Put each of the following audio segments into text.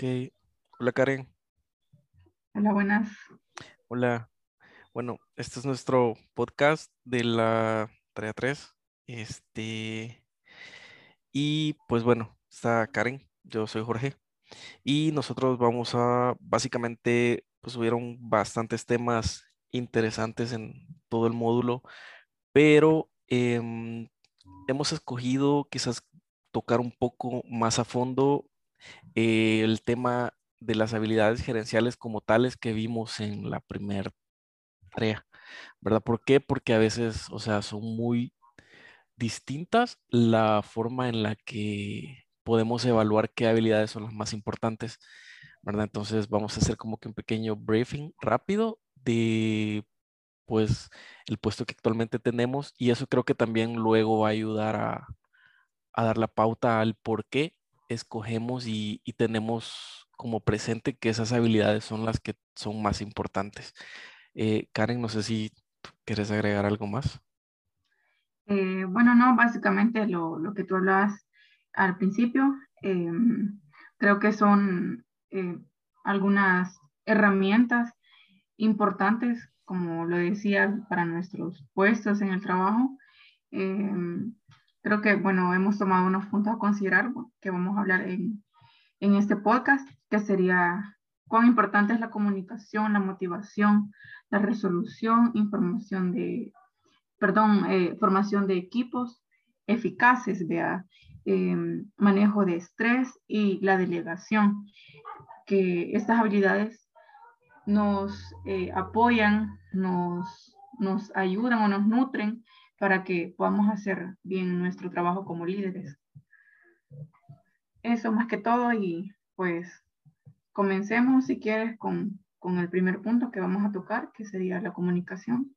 Ok. Hola Karen. Hola, buenas. Hola. Bueno, este es nuestro podcast de la tarea 3. Este. Y pues bueno, está Karen, yo soy Jorge. Y nosotros vamos a, básicamente, pues hubieron bastantes temas interesantes en todo el módulo, pero em, hemos escogido quizás tocar un poco más a fondo eh, el tema de las habilidades gerenciales como tales que vimos en la primera tarea, ¿verdad? ¿Por qué? Porque a veces, o sea, son muy distintas la forma en la que podemos evaluar qué habilidades son las más importantes, ¿verdad? Entonces vamos a hacer como que un pequeño briefing rápido de pues el puesto que actualmente tenemos y eso creo que también luego va a ayudar a, a dar la pauta al por qué escogemos y, tenemos como presente que esas habilidades son las que son más importantes. Eh, Karen, no sé si quieres agregar algo más. Eh, bueno, no, básicamente lo, lo, que tú hablabas al principio, eh, creo que son eh, algunas herramientas importantes, como lo decía, para nuestros puestos en el trabajo. Creo que, bueno, hemos tomado unos puntos a considerar que vamos a hablar en, en este podcast, que sería cuán importante es la comunicación, la motivación, la resolución, información de, perdón, eh, formación de equipos eficaces, vea, eh, manejo de estrés y la delegación, que estas habilidades nos eh, apoyan, nos, nos ayudan o nos nutren para que podamos hacer bien nuestro trabajo como líderes. Eso más que todo y pues comencemos si quieres con, con el primer punto que vamos a tocar, que sería la comunicación.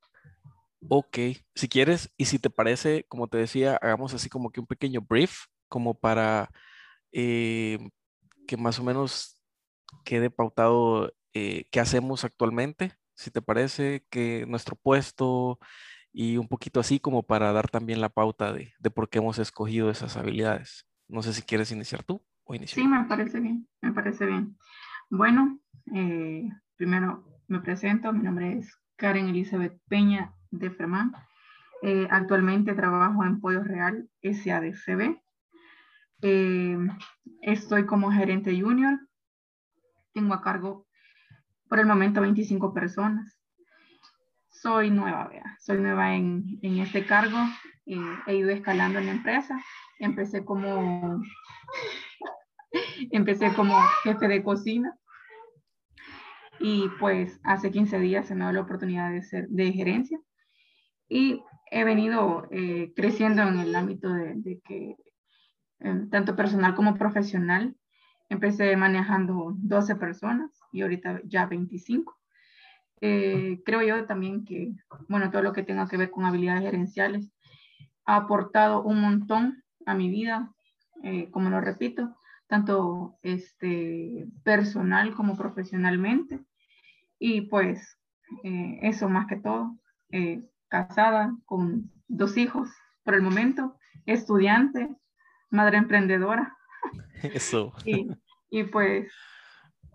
Ok, si quieres y si te parece, como te decía, hagamos así como que un pequeño brief, como para eh, que más o menos quede pautado eh, qué hacemos actualmente, si te parece, que nuestro puesto y un poquito así como para dar también la pauta de, de por qué hemos escogido esas habilidades. No sé si quieres iniciar tú o iniciar. Sí, me parece bien, me parece bien. Bueno, eh, primero me presento, mi nombre es Karen Elizabeth Peña de Fermán. Eh, actualmente trabajo en Pollo Real SADCB. Eh, estoy como gerente junior. Tengo a cargo por el momento 25 personas. Soy nueva, vea. soy nueva en, en este cargo. Eh, he ido escalando en la empresa. Empecé como, empecé como jefe de cocina y pues hace 15 días se me dio la oportunidad de ser de gerencia y he venido eh, creciendo en el ámbito de, que eh, tanto personal como profesional empecé manejando 12 personas y ahorita ya 25. Eh, creo yo también que, bueno, todo lo que tenga que ver con habilidades gerenciales ha aportado un montón a mi vida, eh, como lo repito, tanto este, personal como profesionalmente. Y pues eh, eso más que todo, eh, casada con dos hijos por el momento, estudiante, madre emprendedora. Eso. y, y, pues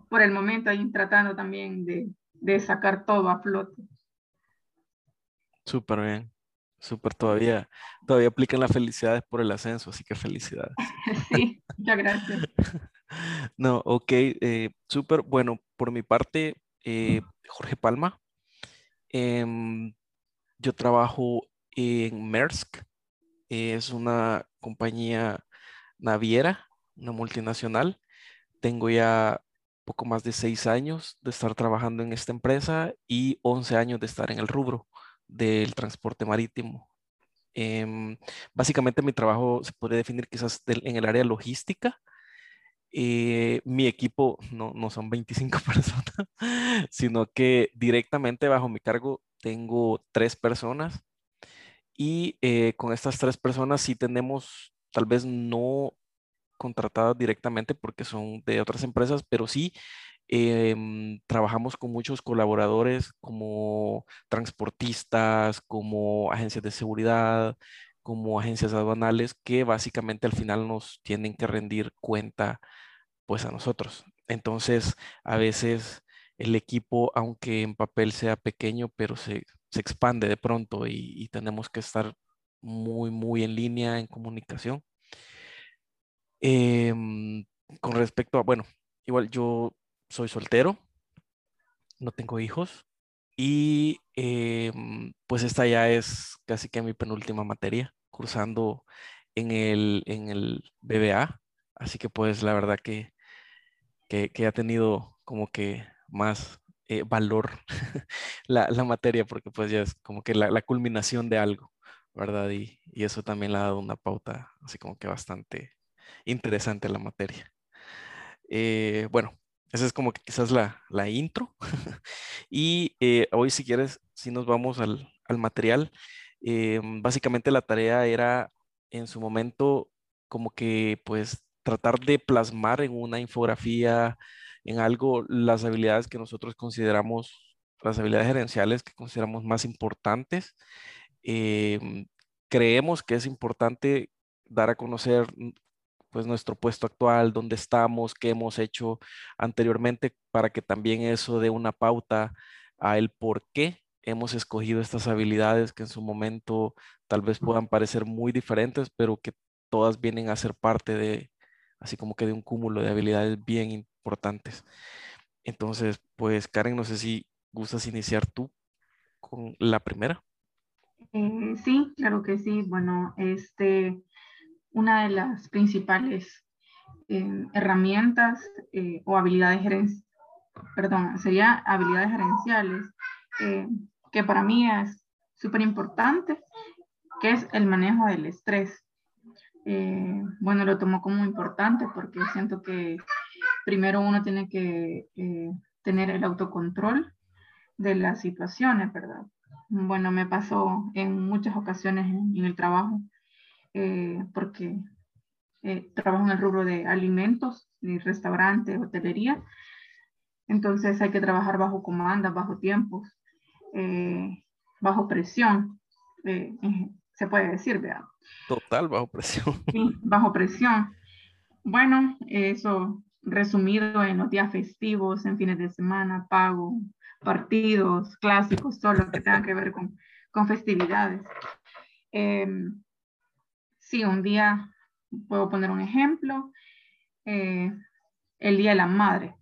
por el momento ahí tratando también de, de sacar todo a flote. Súper bien, súper todavía, todavía aplican las felicidades por el ascenso, así que felicidades. sí, muchas gracias. No, ok, eh, súper, bueno, por mi parte, eh, Jorge Palma. Eh, yo trabajo en Maersk, es una compañía naviera, una multinacional. Tengo ya poco más de seis años de estar trabajando en esta empresa y 11 años de estar en el rubro del transporte marítimo. Eh, básicamente mi trabajo se puede definir quizás del, en el área logística, eh, mi equipo no, no, son 25 personas, sino que directamente bajo mi cargo tengo tres personas y eh, con estas tres personas sí tenemos tal vez no contratadas directamente porque son de otras empresas, pero sí eh, trabajamos con muchos colaboradores como transportistas, como agencias de seguridad, como agencias aduanales que básicamente al final nos tienen que rendir cuenta pues a nosotros. entonces, a veces el equipo, aunque en papel sea pequeño, pero se, expande de pronto y, tenemos que estar muy, muy en línea en comunicación. Em, con respecto a, bueno, igual yo soy soltero, no tengo hijos y em, pues esta ya es casi que mi penúltima materia, cursando en el, en el BBA, así que pues la verdad que, que, ha tenido como que más eh, valor la, materia, porque pues ya es como que la, culminación de algo, ¿verdad? Y, y, eso también le ha dado una pauta así como que bastante interesante la materia. Eh, bueno, esa es como que quizás la, intro. y eh, hoy si quieres, si nos vamos al, material, eh, básicamente la tarea era en su momento como que pues tratar de plasmar en una infografía, en algo, las habilidades que nosotros consideramos, las habilidades gerenciales que consideramos más importantes. creemos que es importante dar a conocer pues nuestro puesto actual, dónde estamos, qué hemos hecho anteriormente, para que también eso dé una pauta a el por qué hemos escogido estas habilidades que en su momento tal vez puedan parecer muy diferentes, pero que todas vienen a ser parte de, así como que de un cúmulo de habilidades bien importantes. Entonces, pues Karen, no sé si gustas iniciar tú con la primera. Eh, sí, claro que sí. Bueno, este, una de las principales eh, herramientas eh, o habilidades perdón, sería habilidades gerenciales, eh, que para mí es súper importante, que es el manejo del estrés. bueno, lo tomo como importante porque siento que primero uno tiene que tener el autocontrol de las situaciones, ¿verdad? Bueno, me pasó en muchas ocasiones en el trabajo eh, porque eh, trabajo en el rubro de alimentos, y restaurante, hotelería. Entonces hay que trabajar bajo comanda, bajo tiempos, eh, bajo presión, se puede decir, ¿verdad? Total, bajo presión. Sí, bajo presión. Bueno, eso resumido en los días festivos, en fines de semana, pago, partidos, clásicos, todo lo que tenga que ver con, con festividades. Eh, Sí, un día, puedo poner un ejemplo, eh, el Día de la Madre.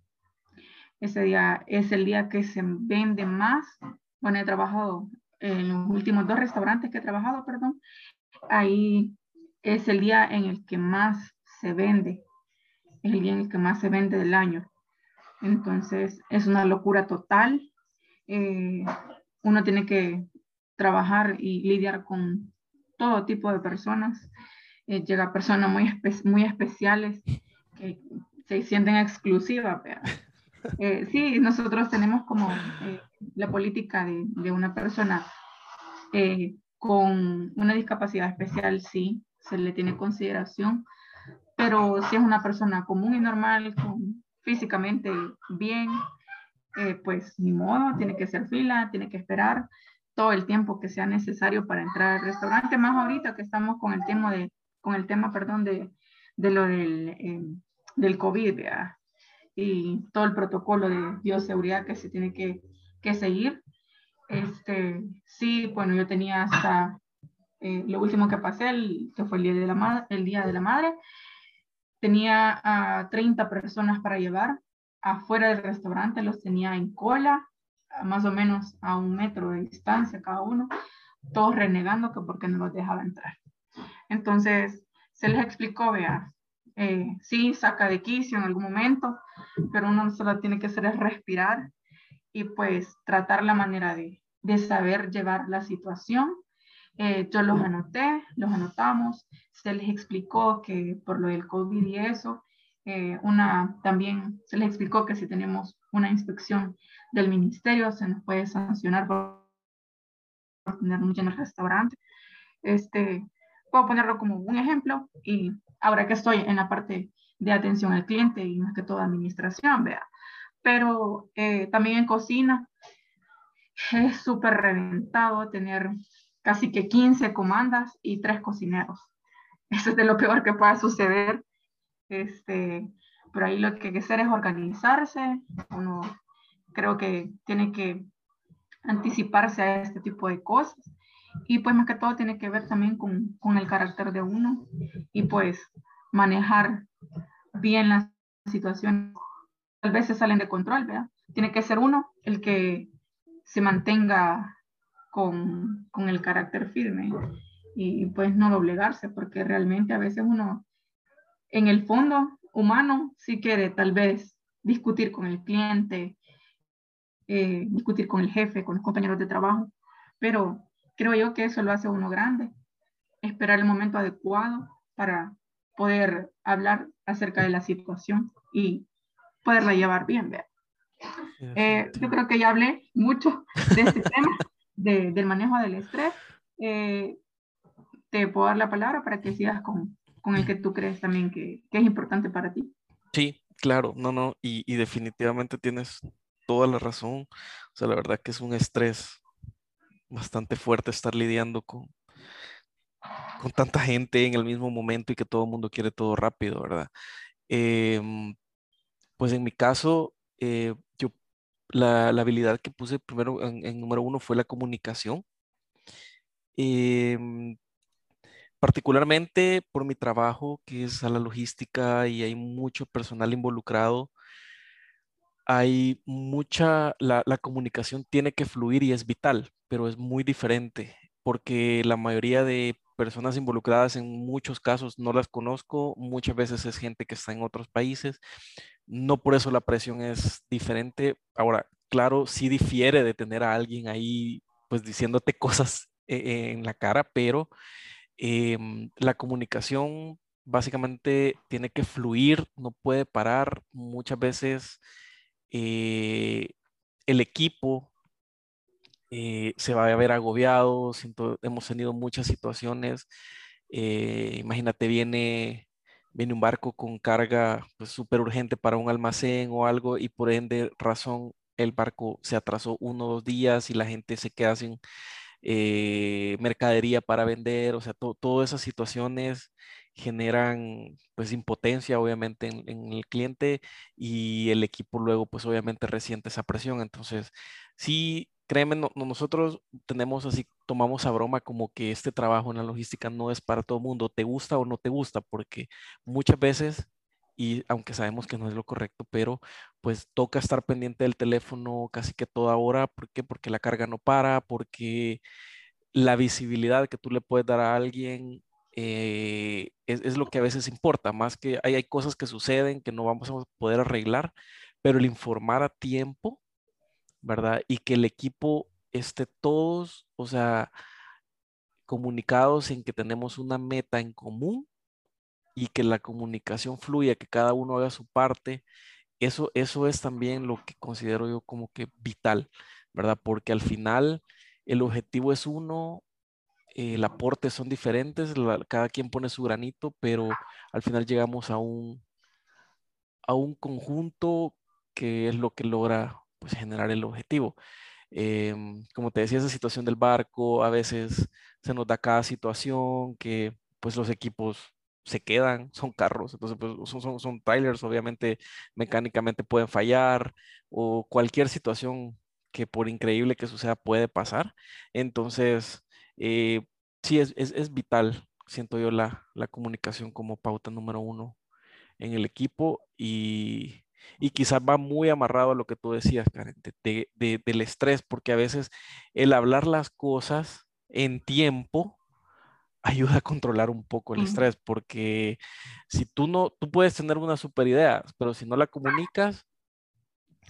Ese día es el día que se vende más. Bueno, he trabajado en los últimos dos restaurantes que he trabajado, perdón. Ahí es el día en el que más se vende. Es el día en el que más se vende del año. Entonces, es una locura total. Eh, uno tiene que trabajar y lidiar con todo tipo de personas. Eh, llega personas muy, muy especiales que se sienten exclusivas. Eh, sí, nosotros tenemos como eh, la política de, de una persona con una discapacidad especial, sí, se le tiene consideración, pero si es una persona común y normal, físicamente bien, pues ni modo, tiene que ser fila, tiene que esperar todo el tiempo que sea necesario para entrar al restaurante, más ahorita que estamos con el tema de, con el tema, perdón, de, de lo del, eh, del COVID y todo el protocolo de bioseguridad que se tiene que, que seguir. Este, sí, bueno, yo tenía hasta eh, lo último que pasé, el, que fue el día de la, el día de la madre, tenía a 30 personas para llevar afuera del restaurante, los tenía en cola, más o menos a un metro de distancia cada uno, todos renegando que porque no los dejaba entrar. Entonces, se les explicó, vea, eh, sí, saca de quicio en algún momento, pero uno solo tiene que hacer es respirar y pues tratar la manera de, de saber llevar la situación. Eh, yo los anoté, los anotamos, se les explicó que por lo del COVID y eso, eh, una, también se les explicó que si tenemos una inspección del ministerio se nos puede sancionar por tener mucho en el restaurante. Este, puedo ponerlo como un ejemplo y ahora que estoy en la parte de atención al cliente y más que todo administración, vea. Pero eh, también en cocina es súper reventado tener casi que 15 comandas y tres cocineros. Eso es de lo peor que pueda suceder este, pero ahí lo que hay que hacer es organizarse, uno creo que tiene que anticiparse a este tipo de cosas. Y pues más que todo tiene que ver también con, con el carácter de uno y pues manejar bien las situaciones. A veces salen de control, ¿verdad? Tiene que ser uno el que se mantenga con, con el carácter firme y pues no doblegarse, porque realmente a veces uno en el fondo humano sí quiere tal vez discutir con el cliente, eh, discutir con el jefe, con los compañeros de trabajo, pero creo yo que eso lo hace uno grande, esperar el momento adecuado para poder hablar acerca de la situación y poderla llevar bien. ¿verdad? Eh, yo creo que ya hablé mucho de este tema, de, del manejo del estrés. Eh, te puedo dar la palabra para que sigas con, con el que tú crees también que, que, es importante para ti. Sí, claro, no, no, y, y, definitivamente tienes toda la razón. O sea, la verdad que es un estrés bastante fuerte estar lidiando con, con tanta gente en el mismo momento y que todo el mundo quiere todo rápido, ¿verdad? Eh, pues en mi caso, eh, yo la, la, habilidad que puse primero en, en, número uno fue la comunicación. Eh, particularmente por mi trabajo, que es a la logística y hay mucho personal involucrado, hay mucha, la, comunicación tiene que fluir y es vital, pero es muy diferente porque la mayoría de personas involucradas en muchos casos no las conozco, muchas veces es gente que está en otros países, no por eso la presión es diferente. Ahora, claro, sí difiere de tener a alguien ahí pues diciéndote cosas e-, en la cara, pero em, la comunicación básicamente tiene que fluir, no puede parar. Muchas veces eh, el equipo eh, se va a ver agobiado, hemos tenido muchas situaciones. Eh, imagínate, viene viene un barco con carga pues, súper urgente para un almacén o algo y por ende razón el barco se atrasó uno o dos días y la gente se queda sin eh, mercadería para vender, o sea, todas esas situaciones generan pues impotencia obviamente en, en, el cliente y el equipo luego pues obviamente resiente esa presión. Entonces, sí créeme, nosotros tenemos así, tomamos a broma como que este trabajo en la logística no es para todo el mundo, te gusta o no te gusta, porque muchas veces, y aunque sabemos que no es lo correcto, pero pues toca estar pendiente del teléfono casi que toda hora, ¿por qué? Porque la carga no para, porque la visibilidad que tú le puedes dar a alguien eh, es, es, lo que a veces importa, más que hay, hay cosas que suceden que no vamos a poder arreglar, pero el informar a tiempo ¿verdad? Y que el equipo esté todos, o sea, comunicados en que tenemos una meta en común y que la comunicación fluya, que cada uno haga su parte. Eso, eso es también lo que considero yo como que vital, ¿verdad? Porque al final el objetivo es uno, el aporte son diferentes, cada quien pone su granito, pero al final llegamos a un, a un conjunto que es lo que logra pues, generar el objetivo. Em, como te decía, esa situación del barco, a veces se nos da cada situación que pues los equipos se quedan, son carros, entonces pues, son, son, son trailers, obviamente mecánicamente pueden fallar o cualquier situación que por increíble que suceda puede pasar. Entonces, eh, sí, es, es, es, vital, siento yo, la, la comunicación como pauta número uno en el equipo y, y quizás va muy amarrado a lo que tú decías, Karen, de, de, del estrés, porque a veces el hablar las cosas en tiempo ayuda a controlar un poco el estrés, porque si tú no, tú puedes tener una super idea, pero si no la comunicas,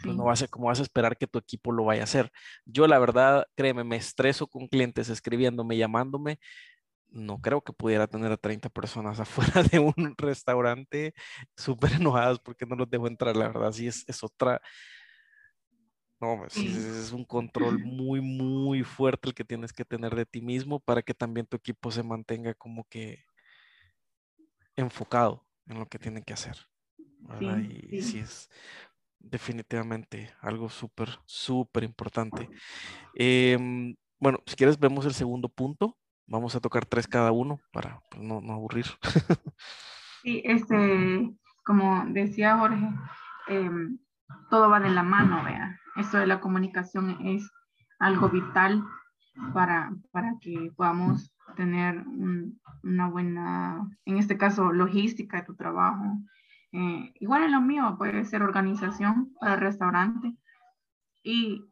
pues no vas a, como vas a esperar que tu equipo lo vaya a hacer. Yo la verdad, créeme, me estreso con clientes escribiéndome, llamándome, no creo que pudiera tener a 30 personas afuera de un restaurante súper enojadas porque no los dejo entrar, la verdad, sí es, es otra, no, pues, sí, es un control muy, muy fuerte el que tienes que tener de ti mismo para que también tu equipo se mantenga como que enfocado en lo que tienen que hacer. y sí. sí es definitivamente algo súper, súper importante. Eh, bueno, si quieres vemos el segundo punto, Vamos a tocar tres cada uno para pues, no, no, aburrir. Sí, este, como decía Jorge, em, todo va de la mano, vea. Eso de la comunicación es algo vital para, para que podamos tener una buena, en este caso, logística de tu trabajo. Eh, igual en lo mío puede ser organización para el restaurante. Y,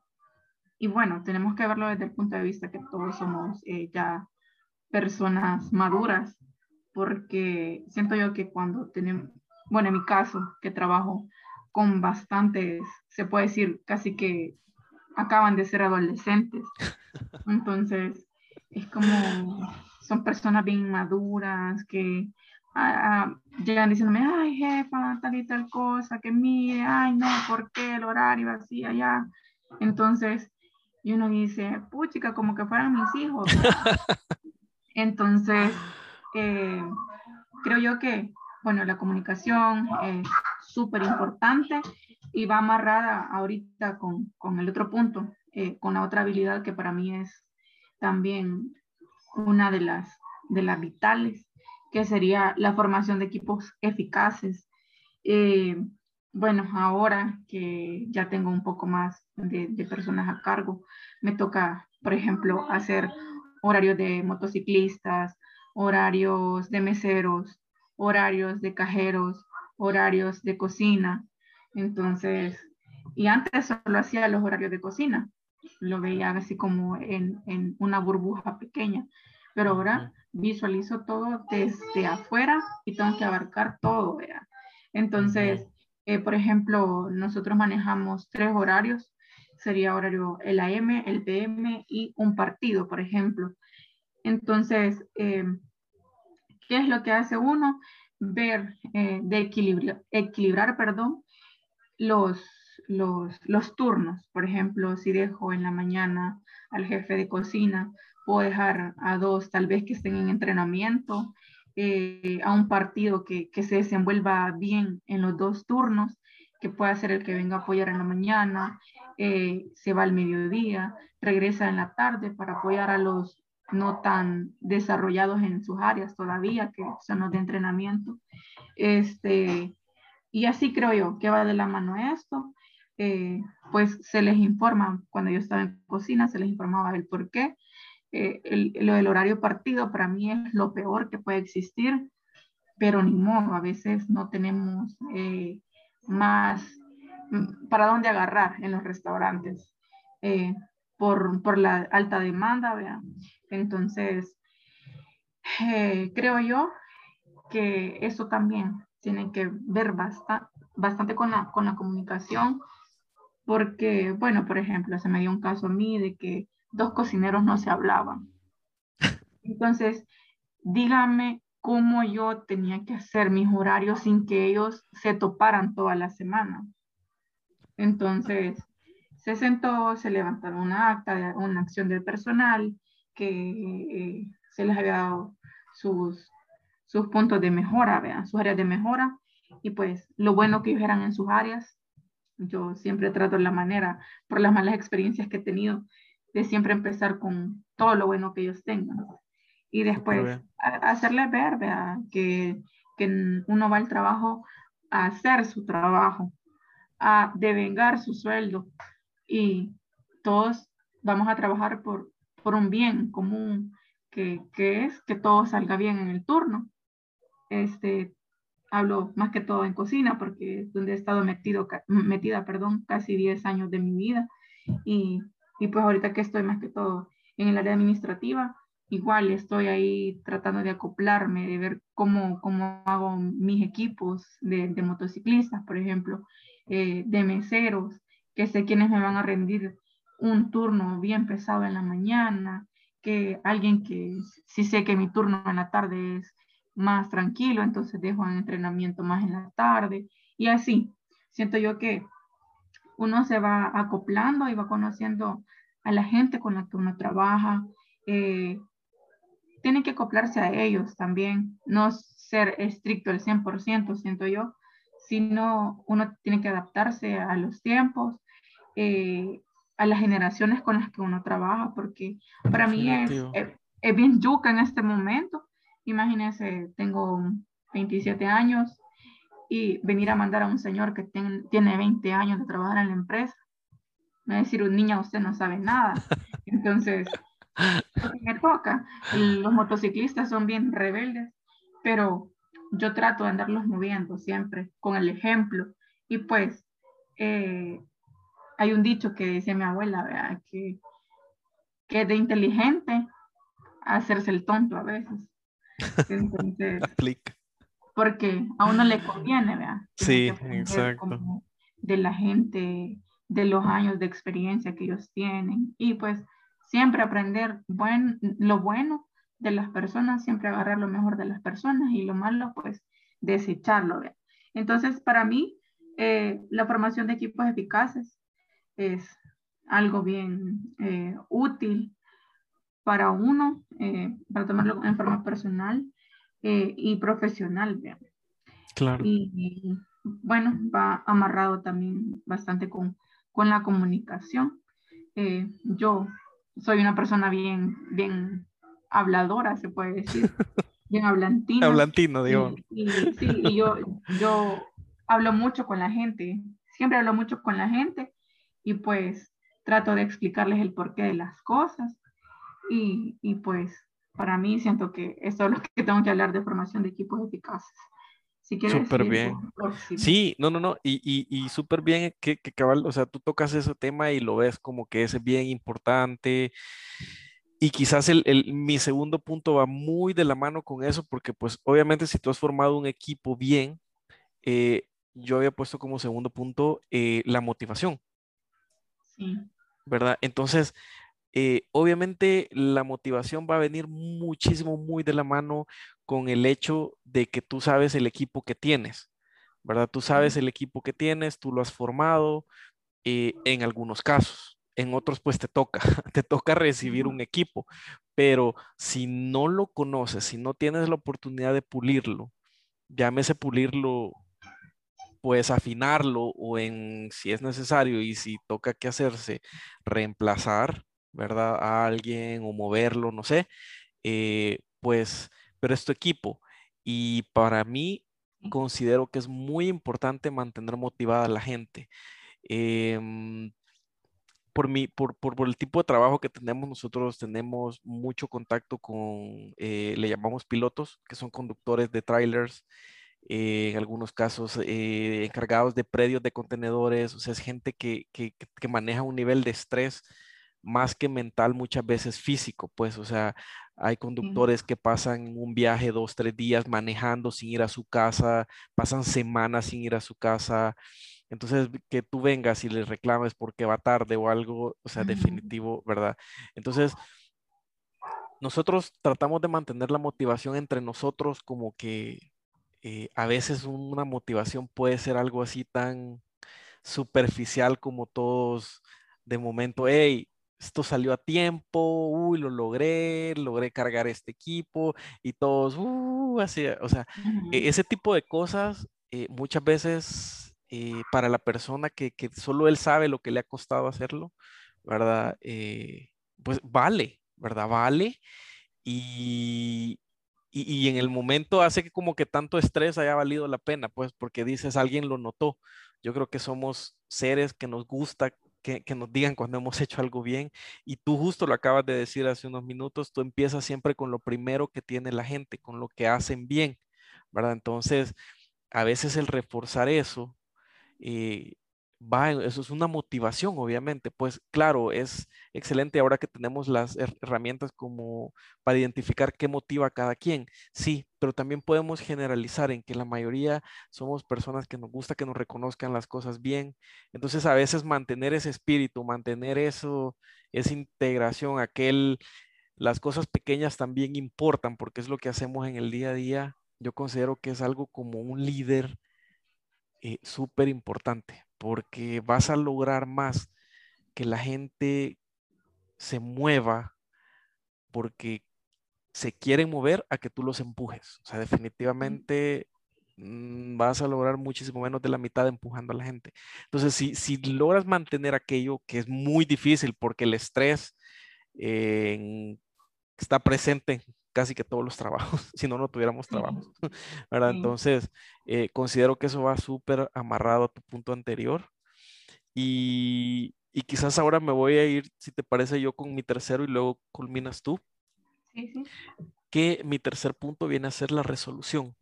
y, bueno, tenemos que verlo desde el punto de vista que todos somos eh, ya personas maduras, porque siento yo que cuando tenemos, bueno, en mi caso, que trabajo con bastantes, se puede decir casi que acaban de ser adolescentes. Entonces, es como, son personas bien maduras que ah, ah, llegan diciéndome, ay jefa, tal y tal cosa, que mire, ay no, ¿por qué el horario así allá? Entonces, y uno dice, puchica, como que fueran mis hijos. Entonces, eh, creo yo que, bueno, la comunicación es súper importante y va amarrada ahorita con, con el otro punto, eh, con la otra habilidad que para mí es también una de las, de las vitales, que sería la formación de equipos eficaces. Eh, bueno, ahora que ya tengo un poco más de, de, personas a cargo, me toca, por ejemplo, hacer horarios de motociclistas, horarios de meseros, horarios de cajeros, horarios de cocina. Entonces, y antes solo hacía los horarios de cocina, lo veía así como en, en una burbuja pequeña, pero ahora visualizo todo desde afuera y tengo que abarcar todo, ¿verdad? Entonces, eh, por ejemplo, nosotros manejamos tres horarios, sería horario el AM, el PM y un partido, por ejemplo. Entonces, eh, ¿qué es lo que hace uno? Ver, eh, de equilibrar, equilibrar, perdón, los, los, los turnos. Por ejemplo, si dejo en la mañana al jefe de cocina, puedo dejar a dos tal vez que estén en entrenamiento, eh, a un partido que, que, se desenvuelva bien en los dos turnos, que pueda ser el que venga a apoyar en la mañana, eh, se va al mediodía, regresa en la tarde para apoyar a los no tan desarrollados en sus áreas todavía, que son los de entrenamiento. Este, y así creo yo que va de la mano esto. Eh, pues se les informa, cuando yo estaba en cocina, se les informaba el por qué. Eh, el, horario partido para mí es lo peor que puede existir, pero ni modo, a veces no tenemos eh, más mm, para dónde agarrar en los restaurantes por, por, la alta demanda, vean. Entonces, creo yo que eso también tienen que ver bastante, bastante con, la, con la comunicación, porque, bueno, por ejemplo, se me dio un caso a mí de que dos cocineros no se hablaban. Entonces, dígame cómo yo tenía que hacer mis horarios sin que ellos se toparan toda la semana. Entonces, se sentó, se levantaron una acta, una acción del personal que eh, se les había dado sus sus puntos de mejora, vean, sus áreas de mejora. Y pues lo bueno que ellos eran en sus áreas. Yo siempre trato la manera, por las malas experiencias que he tenido, de siempre empezar con todo lo bueno que ellos tengan. Y después hacerles ver, vean, que, que uno va al trabajo a hacer su trabajo, a devengar su sueldo. Y todos vamos a trabajar por, por un bien común, que, que, es que todo salga bien en el turno. Este, hablo más que todo en cocina porque es donde he estado metido, metida perdón, casi 10 años de mi vida. Y, y pues ahorita que estoy más que todo en el área administrativa, igual estoy ahí tratando de acoplarme, de ver cómo, cómo hago mis equipos de, de motociclistas, por ejemplo, eh, de meseros, que sé quiénes me van a rendir un turno bien pesado en la mañana, que alguien que si sé que mi turno en la tarde es más tranquilo, entonces dejo un entrenamiento más en la tarde y así. Siento yo que uno se va acoplando y va conociendo a la gente con la que uno trabaja. Eh, tiene que acoplarse a ellos también, no ser estricto el 100%, siento yo, sino uno tiene que adaptarse a los tiempos, eh, a las generaciones con las que uno trabaja, porque para mí es, es, es, bien yuca en este momento Imagínense, tengo 27 años y venir a mandar a un señor que tiene 20 años de trabajar en la empresa. Es decir, un niño, usted no sabe nada. Entonces, me toca. Los motociclistas son bien rebeldes, pero yo trato de andarlos moviendo siempre con el ejemplo. Y pues, eh, hay un dicho que dice mi abuela, ¿verdad? Que, que de inteligente hacerse el tonto a veces. Entonces, porque a uno le conviene, ¿verdad? sí, exacto. De la gente, de los años de experiencia que ellos tienen. Y pues siempre aprender buen, lo bueno de las personas, siempre agarrar lo mejor de las personas y lo malo, pues desecharlo. ¿verdad? Entonces, para mí, eh, la formación de equipos eficaces es algo bien eh, útil para uno, eh, para tomarlo en forma personal eh, y profesional. Claro. Y, bueno, va amarrado también bastante con, con la comunicación. Yo soy una persona bien, bien habladora, se puede decir, bien hablantina. Hablantino, digo. Y, sí, y yo, yo hablo mucho con la gente, siempre hablo mucho con la gente y pues trato de explicarles el porqué de las cosas y, y pues para mí siento que eso es lo que tengo que hablar de formación de equipos eficaces. Si quieres súper bien. Sí, no, no, no, y, y, y súper bien que, que cabal, o sea, tú tocas ese tema y lo ves como que es bien importante. Y quizás el, el, mi segundo punto va muy de la mano con eso, porque pues obviamente si tú has formado un equipo bien, eh, yo había puesto como segundo punto eh, la motivación. Sí. ¿Verdad? Entonces, eh, obviamente la motivación va a venir muchísimo, muy de la mano con el hecho de que tú sabes el equipo que tienes, ¿verdad? Tú sabes el equipo que tienes, tú lo has formado eh, en algunos casos. En otros, pues te toca, te toca recibir un equipo, pero si no lo conoces, si no tienes la oportunidad de pulirlo, llámese pulirlo, pues afinarlo o en si es necesario y si toca que hacerse, reemplazar, ¿verdad? A alguien o moverlo, no sé, eh, pues, pero es tu equipo. Y para mí considero que es muy importante mantener motivada a la gente. Em, por, mi, por, por, por, el tipo de trabajo que tenemos, nosotros tenemos mucho contacto con, eh, le llamamos pilotos, que son conductores de trailers, eh, en algunos casos encargados de predios de contenedores, o sea, es gente que, que, que maneja un nivel de estrés más que mental, muchas veces físico, pues, o sea, hay conductores que pasan un viaje dos, tres días manejando sin ir a su casa, pasan semanas sin ir a su casa. Entonces, que tú vengas y les reclames porque va tarde o algo, o sea, definitivo, ¿verdad? Entonces, nosotros tratamos de mantener la motivación entre nosotros como que eh, a veces una motivación puede ser algo así tan superficial como todos de momento, hey, esto salió a tiempo, uy, lo logré, logré cargar este equipo y todos, uh, así, o sea, e, ese tipo de cosas eh, muchas veces eh, para la persona que, que, solo él sabe lo que le ha costado hacerlo, ¿verdad? Eh, pues vale, ¿verdad? Vale. Y, y, en el momento hace que como que tanto estrés haya valido la pena, pues porque dices, alguien lo notó. Yo creo que somos seres que nos gusta que, nos digan cuando hemos hecho algo bien. Y tú justo lo acabas de decir hace unos minutos, tú empiezas siempre con lo primero que tiene la gente, con lo que hacen bien, ¿verdad? Entonces, a veces el reforzar eso eh, va, eso es una motivación, obviamente. Pues claro, es excelente ahora que tenemos las herramientas como para identificar qué motiva a cada quien. Sí, pero también podemos generalizar en que la mayoría somos personas que nos gusta que nos reconozcan las cosas bien. Entonces, a veces mantener ese espíritu, mantener eso, esa integración, aquel, las cosas pequeñas también importan porque es lo que hacemos en el día a día. Yo considero que es algo como un líder eh, súper importante porque vas a lograr más que la gente se mueva porque se quieren mover a que tú los empujes. O sea, definitivamente mm, vas a lograr muchísimo menos de la mitad empujando a la gente. Entonces, si, si logras mantener aquello que es muy difícil porque el estrés eh, está presente casi que todos los trabajos, si no, no tuviéramos trabajos, ¿verdad? Entonces, eh, considero que eso va súper amarrado a tu punto anterior y, y, quizás ahora me voy a ir, si te parece, yo con mi tercero y luego culminas tú. Sí, sí. Que mi tercer punto viene a ser la resolución.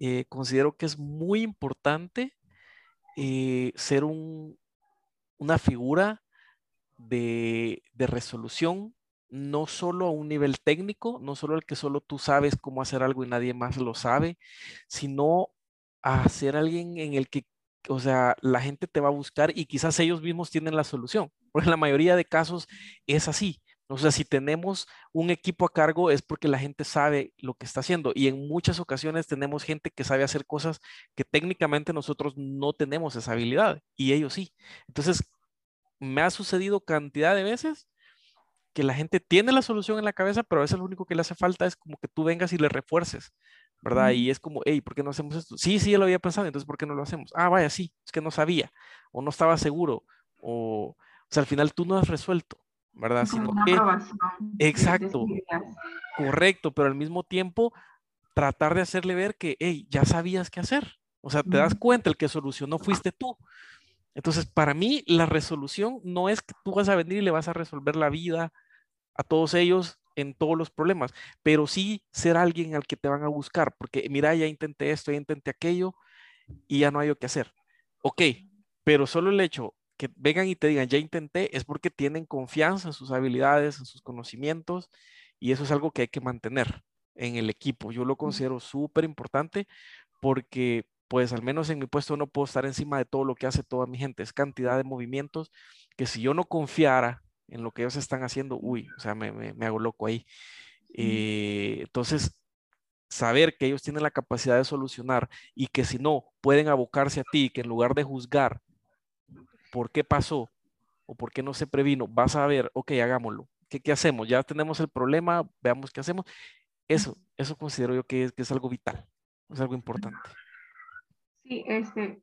Eh, considero que es muy importante eh, ser un, una figura de, de, resolución, no solo a un nivel técnico, no solo el que solo tú sabes cómo hacer algo y nadie más lo sabe, sino a ser alguien en el que, o sea, la gente te va a buscar y quizás ellos mismos tienen la solución, porque la mayoría de casos es así. O sea, si tenemos un equipo a cargo es porque la gente sabe lo que está haciendo y en muchas ocasiones tenemos gente que sabe hacer cosas que técnicamente nosotros no tenemos esa habilidad y ellos sí. Entonces, me ha sucedido cantidad de veces que la gente tiene la solución en la cabeza, pero a veces lo único que le hace falta es como que tú vengas y le refuerces, ¿verdad? Y es como, hey, ¿por qué no hacemos esto? Sí, sí, ya lo había pensado, entonces ¿por qué no lo hacemos? Ah, vaya, sí, es que no sabía o no estaba seguro o, o sea, al final tú no has resuelto. ¿verdad? Sino que, exacto, correcto, pero al mismo tiempo tratar de hacerle ver que, hey, ya sabías qué hacer. O sea, te das cuenta, el que solucionó fuiste tú. Entonces, para mí, la resolución no es que tú vas a venir y le vas a resolver la vida a todos ellos en todos los problemas, pero sí ser alguien al que te van a buscar, porque mira, ya intenté esto, ya intenté aquello y ya no hay lo que hacer. Ok, pero solo el hecho que vengan y te digan, ya intenté, es porque tienen confianza en sus habilidades, en sus conocimientos, y eso es algo que hay que mantener en el equipo. Yo lo considero súper importante porque, pues, al menos en mi puesto no puedo estar encima de todo lo que hace toda mi gente. Es cantidad de movimientos que si yo no confiara en lo que ellos están haciendo, uy, o sea, me, me, hago loco ahí. Eh, entonces, saber que ellos tienen la capacidad de solucionar y que si no, pueden abocarse a ti, que en lugar de juzgar, por qué pasó o por qué no se previno, vas a ver, ok, hagámoslo. ¿Qué, qué hacemos? Ya tenemos el problema, veamos qué hacemos. Eso, eso considero yo que es, que es algo vital, es algo importante. Sí, este,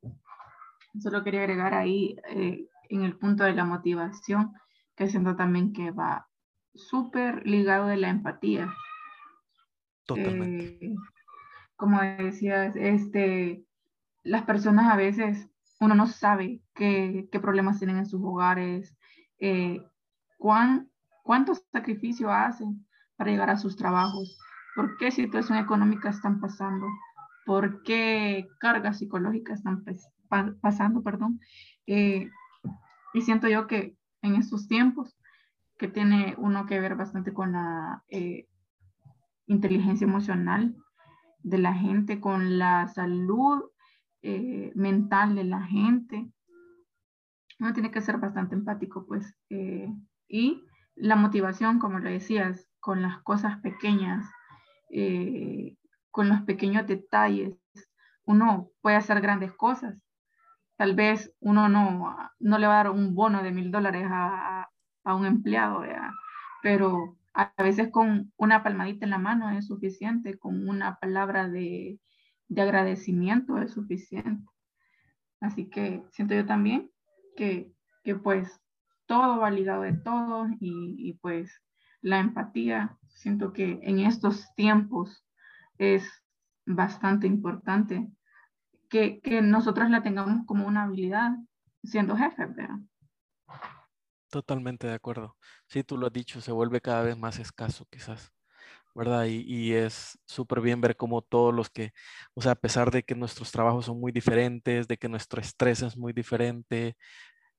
solo quería agregar ahí eh, en el punto de la motivación, que siento también que va súper ligado de la empatía. Totalmente. Eh, como decías, este, las personas a veces uno no sabe qué, problemas tienen en sus hogares, eh, cuán, cuántos sacrificios hacen para llegar a sus trabajos, por qué situación económica están pasando, por qué cargas psicológicas están pasando, perdón. Eh, y siento yo que en estos tiempos, que tiene uno que ver bastante con la eh, inteligencia emocional de la gente, con la salud eh, mental de la gente. Uno tiene que ser bastante empático, pues. Eh, y la motivación, como lo decías, con las cosas pequeñas, eh, con los pequeños detalles, uno puede hacer grandes cosas. Tal vez uno no, no le va a dar un bono de mil dólares a, a, un empleado, pero a veces con una palmadita en la mano es suficiente, con una palabra de, de agradecimiento es suficiente. Así que siento yo también que, que pues todo va ligado de todo y, y, pues la empatía, siento que en estos tiempos es bastante importante que, que nosotros la tengamos como una habilidad siendo jefes, ¿verdad? Totalmente de acuerdo. Sí, tú lo has dicho, se vuelve cada vez más escaso quizás. ¿verdad? Y, es súper bien ver cómo todos los que, o sea, a pesar de que nuestros trabajos son muy diferentes, de que nuestro estrés es muy diferente,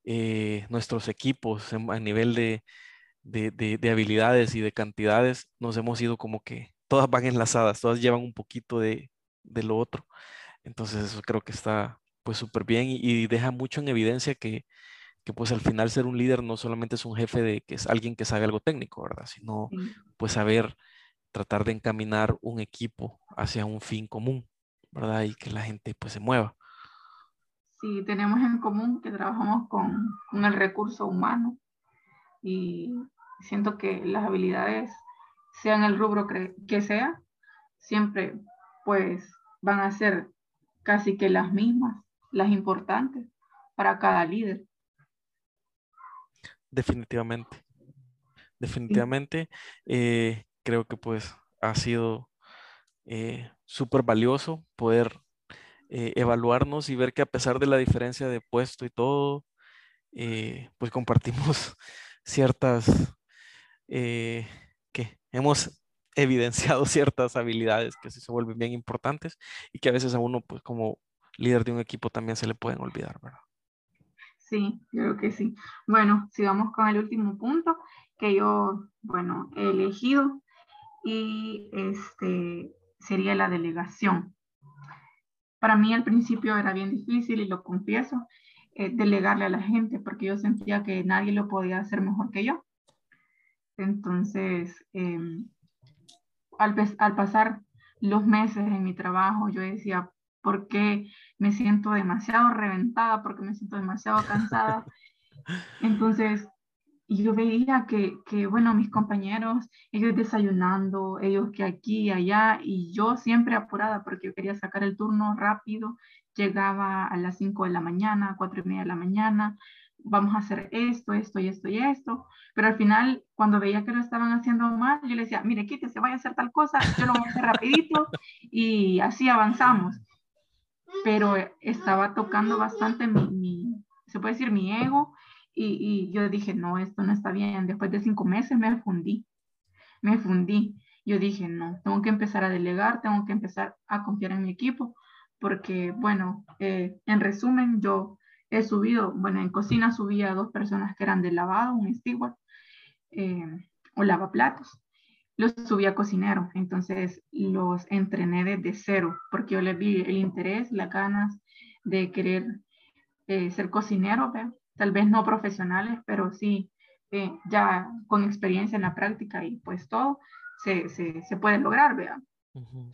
eh, nuestros equipos a nivel de, de, habilidades y de cantidades, nos hemos ido como que todas van enlazadas, todas llevan un poquito de, lo otro. Entonces eso creo que está pues súper bien y, deja mucho en evidencia que, que pues al final ser un líder no solamente es un jefe de que es alguien que sabe algo técnico, ¿verdad? Sino pues saber tratar de encaminar un equipo hacia un fin común, ¿verdad? Y que la gente pues se mueva. Sí, tenemos en común que trabajamos con, con el recurso humano y siento que las habilidades, sean el rubro que sea, siempre pues van a ser casi que las mismas, las importantes para cada líder. Definitivamente. Definitivamente. Eh, creo que pues ha sido eh, súper valioso poder eh, evaluarnos y ver que a pesar de la diferencia de puesto y todo, eh, pues compartimos ciertas, que hemos evidenciado ciertas habilidades que se vuelven bien importantes y que a veces a uno, pues como líder de un equipo también se le pueden olvidar, ¿verdad? Sí, creo que sí. Bueno, sigamos con el último punto que yo, bueno, he elegido y este sería la delegación. Para mí al principio era bien difícil y lo confieso, eh, delegarle a la gente porque yo sentía que nadie lo podía hacer mejor que yo. Entonces, em, al, al pasar los meses en mi trabajo, yo decía, ¿por qué me siento demasiado reventada? ¿Por qué me siento demasiado cansada? Entonces, yo veía que, que, bueno, mis compañeros, ellos desayunando, ellos que aquí y allá, y yo siempre apurada porque yo quería sacar el turno rápido, llegaba a las 5 de la mañana, 4 y media de la mañana, vamos a hacer esto, esto y esto y esto, pero al final, cuando veía que lo estaban haciendo mal, yo le decía, mire, quítese, vaya a hacer tal cosa, yo lo voy a hacer rapidito, y así avanzamos. Pero estaba tocando bastante mi, mi se puede decir, mi ego, y, y, yo dije, no, esto no está bien. Después de cinco meses me fundí, me fundí. Yo dije, no, tengo que empezar a delegar, tengo que empezar a confiar en mi equipo, porque, bueno, eh, en resumen, yo he subido, bueno, en cocina subí a dos personas que eran de lavado, un steward eh, o lavaplatos. Los subí a cocinero, entonces los entrené desde cero, porque yo les vi el interés, las ganas de querer eh, ser cocinero, ¿ve? tal vez no profesionales, pero sí eh, ya con experiencia en la práctica y pues todo se, se, se puede lograr, ¿vea?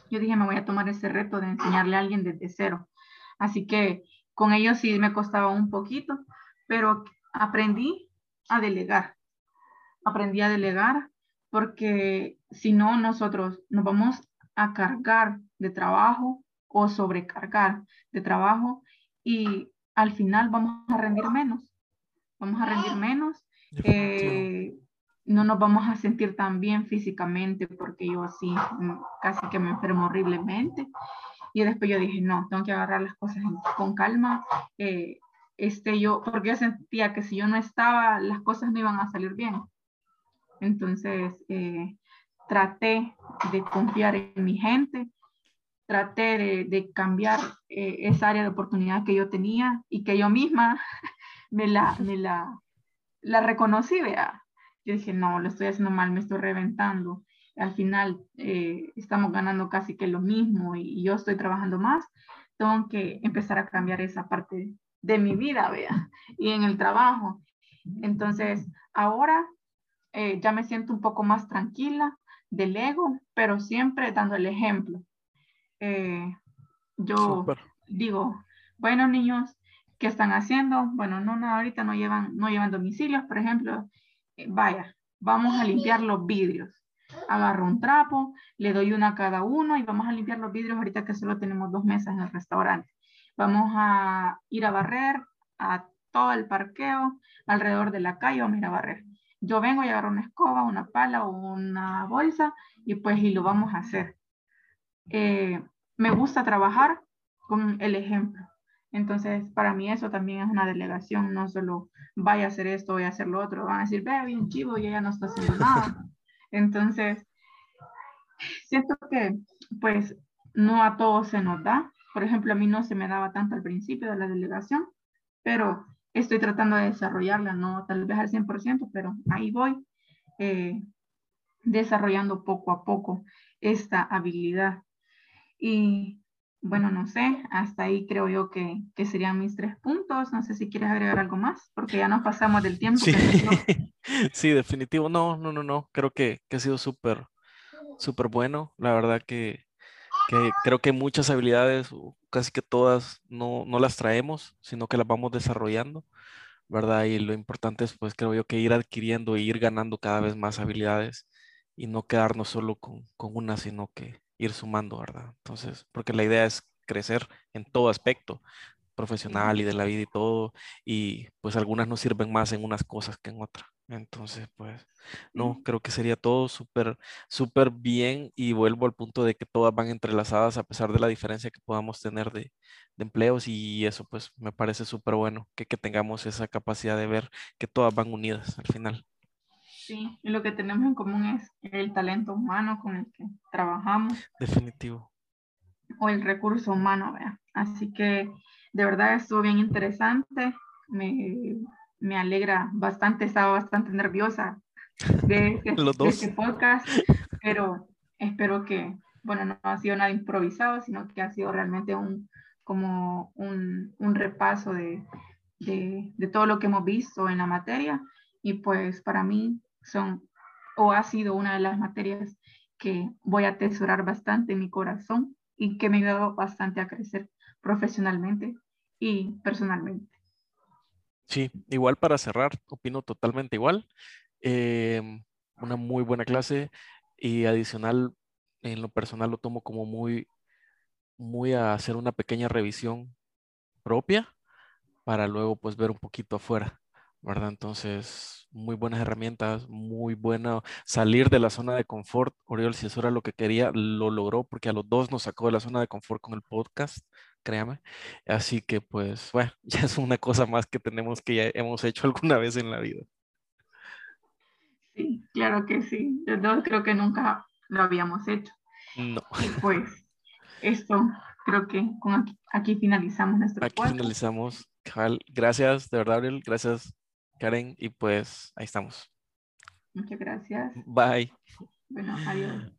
Yo dije, me voy a tomar ese reto de enseñarle a alguien desde cero. Así que con ellos sí me costaba un poquito, pero aprendí a delegar. Aprendí a delegar porque si no, nosotros nos vamos a cargar de trabajo o sobrecargar de trabajo y al final vamos a rendir menos vamos a rendir menos, eh, no nos vamos a sentir tan bien físicamente porque yo así mm, casi que me enfermo horriblemente. Y después yo dije, no, tengo que agarrar las cosas con calma. Eh, este, yo, porque yo sentía que si yo no estaba, las cosas no iban a salir bien. Entonces, eh, traté de confiar en mi gente, traté de, de cambiar esa área de oportunidad que yo tenía y que yo misma me la, me la, la reconocí, vea. Yo dije, no, lo estoy haciendo mal, me estoy reventando. Al final eh, estamos ganando casi que lo mismo y, yo estoy trabajando más. Tengo que empezar a cambiar esa parte de mi vida, vea, y en el trabajo. Entonces, ahora eh, ya me siento un poco más tranquila del ego, pero siempre dando el ejemplo. Eh, yo digo, bueno, niños, ¿Qué están haciendo? Bueno, no, no, ahorita no llevan, no llevan domicilios, por ejemplo. Vaya, vamos a limpiar los vidrios. Agarro un trapo, le doy una a cada uno y vamos a limpiar los vidrios ahorita que solo tenemos dos mesas en el restaurante. Vamos a ir a barrer a todo el parqueo alrededor de la calle, vamos a ir a barrer. Yo vengo y agarro una escoba, una pala o una bolsa y pues y lo vamos a hacer. Eh, me gusta trabajar con el ejemplo. Entonces, para mí eso también es una delegación, no solo vaya a hacer esto, voy a hacer lo otro, van a decir, ve, bien chivo y ella no está haciendo nada. Entonces, siento que pues no a todos se nos da. Por ejemplo, a mí no se me daba tanto al principio de la delegación, pero estoy tratando de desarrollarla, no tal vez al 100%, pero ahí voy eh, desarrollando poco a poco esta habilidad. Y bueno, no sé, hasta ahí creo yo que, que, serían mis tres puntos. No sé si quieres agregar algo más, porque ya nos pasamos del tiempo. Sí, sí definitivo. No, no, no, no. Creo que, que ha sido súper, súper bueno. La verdad que, que, creo que muchas habilidades, casi que todas, no, no las traemos, sino que las vamos desarrollando, ¿verdad? Y lo importante es, pues, creo yo, que ir adquiriendo e ir ganando cada vez más habilidades y no quedarnos solo con, con una, sino que ir sumando, ¿verdad? Entonces, porque la idea es crecer en todo aspecto, profesional y de la vida y todo, y pues algunas nos sirven más en unas cosas que en otras. Entonces, pues, no, creo que sería todo súper, súper bien y vuelvo al punto de que todas van entrelazadas a pesar de la diferencia que podamos tener de, empleos y eso, pues, me parece súper bueno que, que tengamos esa capacidad de ver que todas van unidas al final. Sí, y lo que tenemos en común es el talento humano con el que trabajamos. Definitivo. O el recurso humano, vea. Así que de verdad estuvo bien interesante. Me, me alegra bastante, estaba bastante nerviosa de, este, Los dos. este podcast, pero espero que, bueno, no ha sido nada improvisado, sino que ha sido realmente un, como un, un repaso de, de, de, todo lo que hemos visto en la materia. Y pues para mí son o ha sido una de las materias que voy a atesorar bastante en mi corazón y que me ha ayudado bastante a crecer profesionalmente y personalmente. Sí, igual para cerrar, opino totalmente igual. Em, una muy buena clase y adicional, en lo personal lo tomo como muy, muy a hacer una pequeña revisión propia para luego pues ver un poquito afuera. ¿verdad? Entonces, muy buenas herramientas, muy bueno salir de la zona de confort. Oriol, si eso era lo que quería, lo logró porque a los dos nos sacó de la zona de confort con el podcast, créame. Así que, pues, bueno, ya es una cosa más que tenemos que ya hemos hecho alguna vez en la vida. Sí, claro que sí. Yo creo que nunca lo habíamos hecho. No. Y pues, esto creo que aquí, finalizamos nuestro Aquí finalizamos. Gracias, de verdad, Ariel. Gracias Karen, y pues ahí estamos. Muchas gracias. Bye. Bueno, adiós.